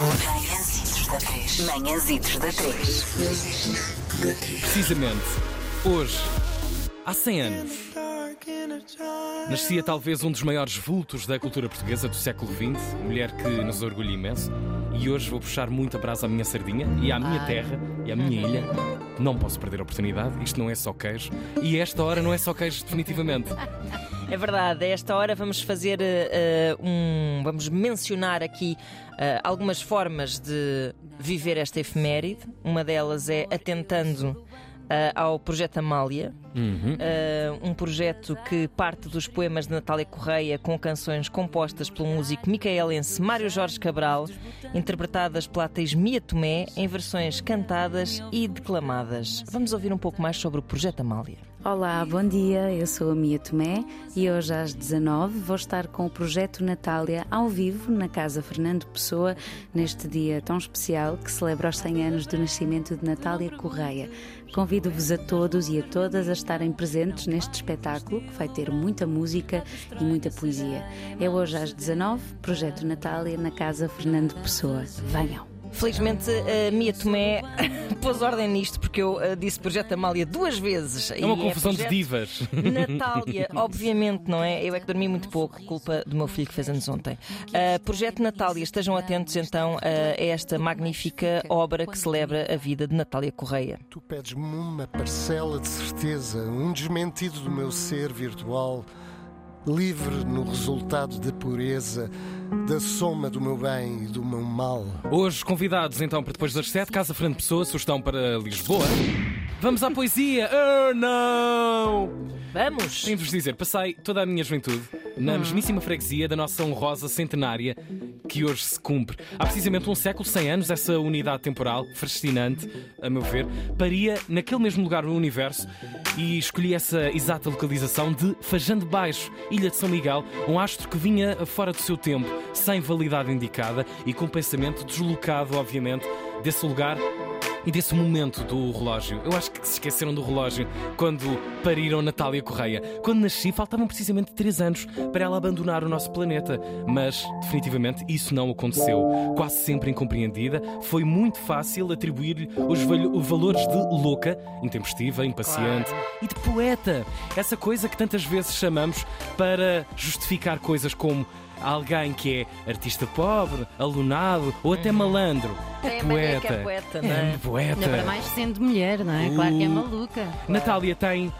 Manhãzitos da 3. Manhãzitos da 3. Precisamente, hoje, há 100 anos, nascia talvez um dos maiores vultos da cultura portuguesa do século XX, mulher que nos orgulha imenso. E hoje vou puxar muita brasa à minha sardinha e à minha terra e à minha ilha. Não posso perder a oportunidade, isto não é só queijo. E esta hora não é só queijo, definitivamente. É verdade, a esta hora vamos fazer eh, um. Vamos mencionar aqui eh, algumas formas de viver esta efeméride. Uma delas é atentando eh, ao projeto Amália, eh, um projeto que parte dos poemas de Natália Correia com canções compostas pelo músico micaelense Mário Jorge Cabral, interpretadas pela atriz Mia Tomé em versões cantadas e declamadas. Vamos ouvir um pouco mais sobre o projeto Amália. Olá, bom dia. Eu sou a Mia Tomé e hoje às 19 vou estar com o projeto Natália ao vivo na Casa Fernando Pessoa neste dia tão especial que celebra os 100 anos do nascimento de Natália Correia. Convido-vos a todos e a todas a estarem presentes neste espetáculo que vai ter muita música e muita poesia. É hoje às 19, projeto Natália na Casa Fernando Pessoa. Venham. Felizmente a Mia Tomé pôs ordem nisto porque eu eh, disse Projeto Amália duas vezes. É uma confusão de divas. Natália, obviamente, não é? Eu é que dormi muito pouco, culpa do meu filho que fez anos ontem. Uh, Projeto Natália, estejam atentos então a esta magnífica obra que celebra a vida de Natália Correia. Tu pedes-me uma parcela de certeza, um desmentido do meu ser virtual, livre no resultado da pureza, da soma do meu bem e do meu mal. Hoje, convidados então para depois das 7, Casa Fernando Pessoa, sugestão para Lisboa. Vamos à poesia! Oh, não! Vamos! Tenho de vos dizer, passei toda a minha juventude na mesmíssima freguesia da nossa honrosa centenária que hoje se cumpre. Há precisamente um século, 100 anos, essa unidade temporal, fascinante, a meu ver, paria naquele mesmo lugar no universo e escolhi essa exata localização de Fajando Baixo, Ilha de São Miguel, um astro que vinha fora do seu tempo, sem validade indicada e com pensamento deslocado, obviamente, desse lugar e desse momento do relógio. Eu acho que se esqueceram do relógio quando pariram Natália Correia. Quando nasci, faltavam precisamente 3 anos para ela abandonar o nosso planeta. Mas, definitivamente, isso não aconteceu. Quase sempre incompreendida, foi muito fácil atribuir-lhe os val- valores de louca, intempestiva, impaciente e de poeta. Essa coisa que tantas vezes chamamos para justificar coisas como alguém que é artista pobre, alunado ou até malandro. É, É, é poeta. é poeta, não é? poeta. Ainda mais sendo mulher, não é? Claro que é Uh. maluca. Natália tem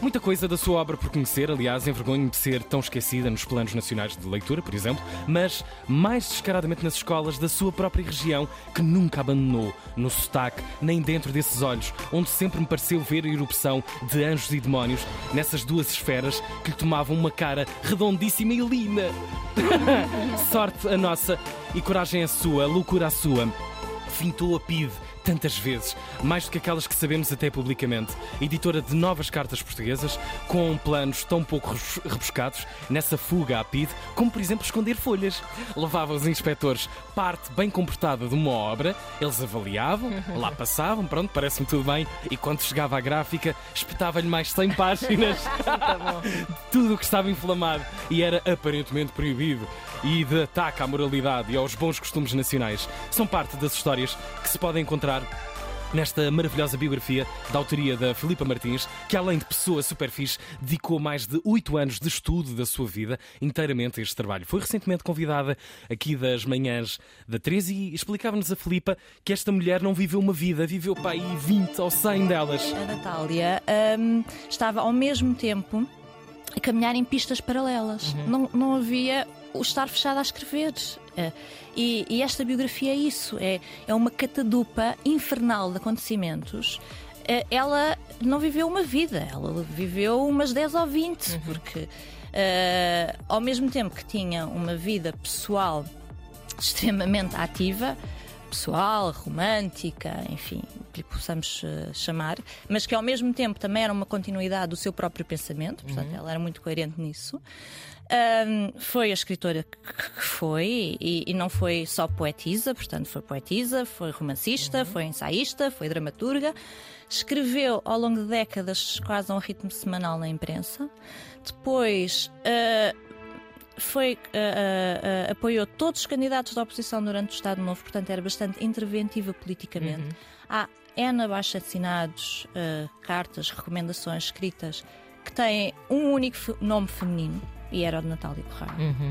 muita coisa da sua obra por conhecer, aliás, envergonho de ser tão esquecida nos planos nacionais de leitura, por exemplo, mas mais descaradamente nas escolas da sua própria região, que nunca abandonou no sotaque, nem dentro desses olhos, onde sempre me pareceu ver a erupção de anjos e demónios nessas duas esferas que lhe tomavam uma cara redondíssima e lina. Sorte a nossa e coragem a sua, loucura a sua. Fintou a PIDE tantas vezes, mais do que aquelas que sabemos até publicamente. Editora de novas cartas portuguesas, com planos tão pouco rebus- rebuscados nessa fuga à PIDE, como por exemplo esconder folhas. Levava os inspectores parte bem comportada de uma obra, eles avaliavam, lá passavam, pronto, parece-me tudo bem, e quando chegava à gráfica, espetava-lhe mais 100 páginas tudo o que estava inflamado e era aparentemente proibido e de ataque à moralidade e aos bons costumes nacionais são parte das histórias que se podem encontrar nesta maravilhosa biografia da autoria da Filipa Martins, que além de pessoa super fixe, dedicou mais de oito anos de estudo da sua vida inteiramente a este trabalho. Foi recentemente convidada aqui das manhãs da 13 e explicava-nos a Filipa que esta mulher não viveu uma vida, viveu para aí 20 ou 100 delas. A Natália hum, estava ao mesmo tempo a caminhar em pistas paralelas. Não, não havia o estar fechado a escrever. Eh, E, e esta biografia é isso: é, é uma catadupa infernal de acontecimentos. Eh, Ela não viveu uma vida, ela viveu umas 10 ou 20, porque eh, ao mesmo tempo que tinha uma vida pessoal extremamente ativa, pessoal, romântica, enfim, o que lhe possamos eh, chamar, mas que ao mesmo tempo também era uma continuidade do seu próprio pensamento, portanto, ela era muito coerente nisso. Ahm, foi a escritora que foi e, e não foi só poetisa, portanto, foi poetisa, foi romancista, foi ensaísta, foi dramaturga. Escreveu ao longo de décadas quase a um ritmo semanal na imprensa. Depois ah, foi, uh, uh, apoiou todos os candidatos da oposição durante o Estado Novo, portanto era bastante interventiva politicamente. Uhum. Há N abaixo assinados, cartas, recomendações escritas que têm um único nome feminino e era o de Natália Correia. Uhum.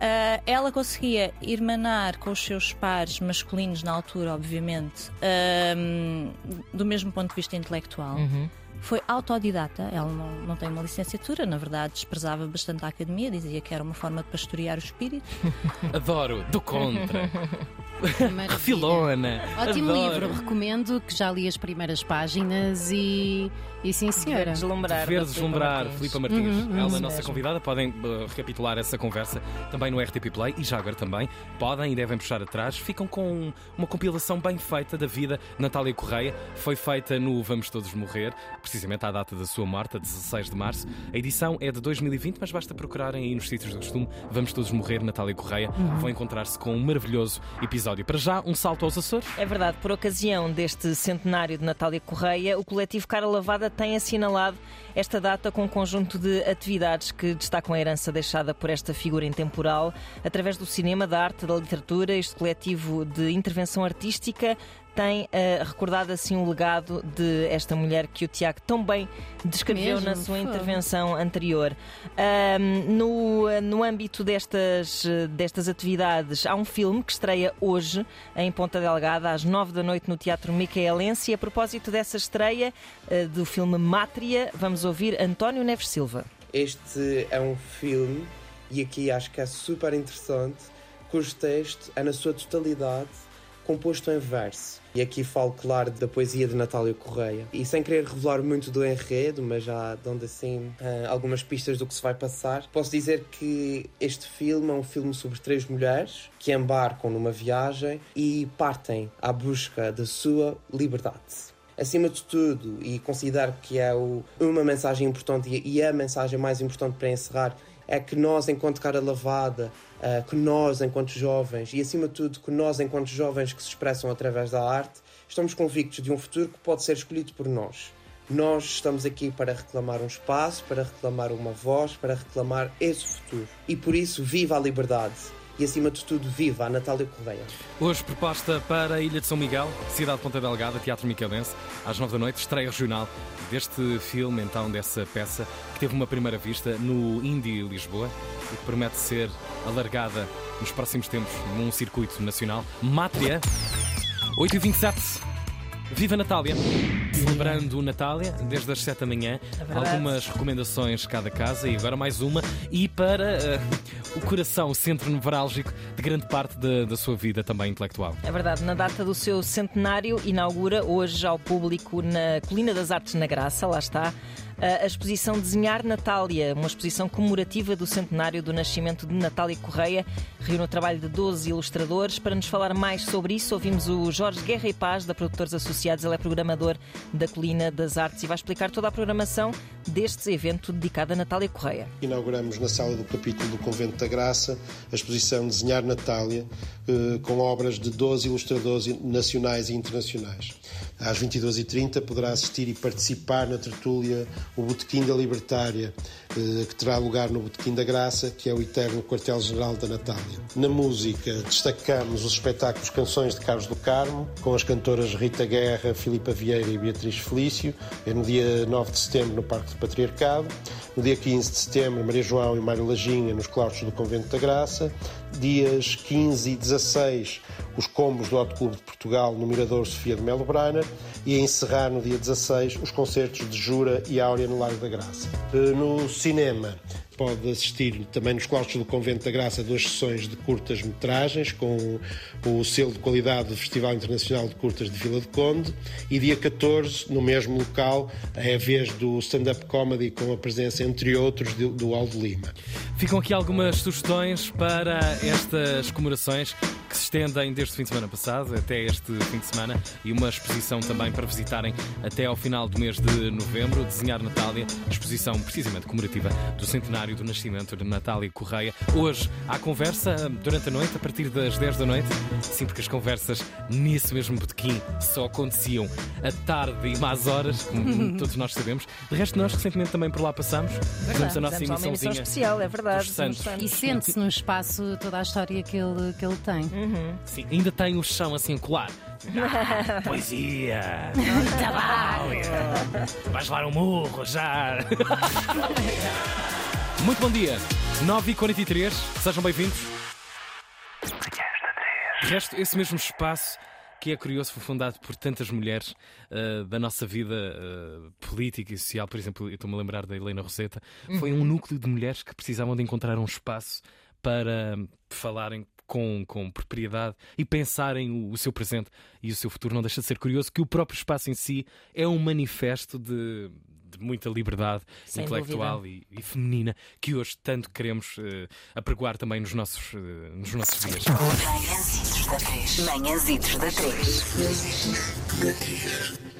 Uh, ela conseguia irmanar com os seus pares masculinos na altura, obviamente, uh, do mesmo ponto de vista intelectual. Uhum. Foi autodidata, ela não, não tem uma licenciatura, na verdade desprezava bastante a academia, dizia que era uma forma de pastorear o espírito. Adoro, do contra. Refilona. Ótimo Adoro. livro, recomendo que já li as primeiras páginas e, e sim senhora. Deslumbrar. Ver deslumbrar, Filipa Martins. Uhum, Ela, é nossa convidada, podem uh, recapitular essa conversa também no RTP Play e já agora também podem e devem puxar atrás. Ficam com uma compilação bem feita da vida de Natália Correia. Foi feita no Vamos Todos Morrer, precisamente à data da sua morte, a 16 de março. A edição é de 2020, mas basta procurarem aí nos sítios do costume Vamos Todos Morrer, Natália Correia. Uhum. Vão encontrar-se com um maravilhoso episódio episódio. Para já, um salto aos Açores. É verdade, por ocasião deste centenário de Natália Correia, o coletivo Cara Lavada tem assinalado esta data com um conjunto de atividades que destacam a herança deixada por esta figura intemporal através do cinema, da arte, da literatura. Este coletivo de intervenção artística tem uh, recordado assim o legado de esta mulher que o Tiago tão bem descreveu Mesmo, na sua foi. intervenção anterior. Um, no, no âmbito destas, destas atividades, há um filme que estreia hoje em Ponta Delgada, às nove da noite, no Teatro Micaelense. E a propósito dessa estreia uh, do filme Mátria, vamos ouvir António Neves Silva. Este é um filme, e aqui acho que é super interessante, cujo texto é na sua totalidade composto em verso. E aqui falo, claro, da poesia de Natália Correia. E sem querer revelar muito do enredo, mas já dando assim uh, algumas pistas do que se vai passar, posso dizer que este filme é um filme sobre três mulheres que embarcam numa viagem e partem à busca da sua liberdade acima de tudo, e considero que é o, uma mensagem importante e a mensagem mais importante para encerrar, é que nós, enquanto cara lavada, uh, que nós, enquanto jovens, e acima de tudo, que nós, enquanto jovens que se expressam através da arte, estamos convictos de um futuro que pode ser escolhido por nós. Nós estamos aqui para reclamar um espaço, para reclamar uma voz, para reclamar esse futuro. E por isso, viva a liberdade! E, acima de tudo, viva a Natália Correia. Hoje, proposta para a Ilha de São Miguel, cidade de Ponta Delgada, Teatro Micaelense, às nove da noite, estreia regional deste filme, então, dessa peça, que teve uma primeira vista no Indie Lisboa e que promete ser alargada nos próximos tempos num circuito nacional. Mátria, 8h27. Viva Natália! Celebrando Natália desde as 7 da manhã, é algumas recomendações cada casa e agora mais uma. E para uh, o coração, o centro nevrálgico de grande parte da, da sua vida também intelectual. É verdade, na data do seu centenário, inaugura hoje ao público na Colina das Artes na Graça, lá está a exposição Desenhar Natália, uma exposição comemorativa do centenário do nascimento de Natália Correia. Reúne o trabalho de 12 ilustradores. Para nos falar mais sobre isso, ouvimos o Jorge Guerra e Paz, da Produtores Associados. Ele é programador da Colina das Artes e vai explicar toda a programação deste evento dedicado a Natália Correia. Inauguramos na sala do capítulo do Convento da Graça a exposição Desenhar Natália, eh, com obras de 12 ilustradores nacionais e internacionais. Às 22h30 poderá assistir e participar na tertúlia o Botequim da Libertária, que terá lugar no Botequim da Graça, que é o eterno quartel-general da Natália. Na música, destacamos os espetáculos Canções de Carlos do Carmo, com as cantoras Rita Guerra, Filipa Vieira e Beatriz Felício, é no dia 9 de setembro no Parque do Patriarcado. No dia 15 de setembro, Maria João e Mário Lajinha nos claustros do Convento da Graça. Dias 15 e 16, os combos do Auto Clube de Portugal no Mirador Sofia de Melo Brainer. E a encerrar no dia 16, os concertos de Jura e Áurea no Largo da Graça. Eh, no cinema, pode assistir também nos claustros do Convento da Graça duas sessões de curtas metragens com o selo de qualidade do Festival Internacional de Curtas de Vila de Conde e dia 14 no mesmo local é a vez do stand-up comedy com a presença entre outros do Aldo Lima. Ficam aqui algumas sugestões para estas comemorações que se estendem desde o fim de semana passado até este fim de semana e uma exposição também para visitarem até ao final do mês de novembro. Desenhar Natália, exposição precisamente comemorativa do centenário do nascimento de Natália Correia. Hoje há conversa durante a noite, a partir das 10 da noite. Sim, porque as conversas nesse mesmo botequim só aconteciam à tarde e más horas, como todos nós sabemos. De resto, nós recentemente também por lá passamos. Fizemos a nossa Fizemos uma emissão especial, é verdade. E sente-se no espaço toda a história que ele, que ele tem. Sim, ainda tem o chão assim a colar. Ah, poesia! Natália! Vais levar um murro já! Muito bom dia! 9h43, sejam bem-vindos. Resto, esse mesmo espaço que é curioso foi fundado por tantas mulheres ah, da nossa vida ah, política e social. Por exemplo, eu estou-me a lembrar da Helena Roseta. Foi um núcleo de mulheres que precisavam de encontrar um espaço para falarem com, com propriedade e pensarem o, o seu presente e o seu futuro. Não deixa de ser curioso que o próprio espaço em si é um manifesto de, de muita liberdade Sem intelectual e, e feminina que hoje tanto queremos eh, apregoar também nos nossos, eh, nos nossos dias. Manhãzitos da 3. Manhãzitos da 3.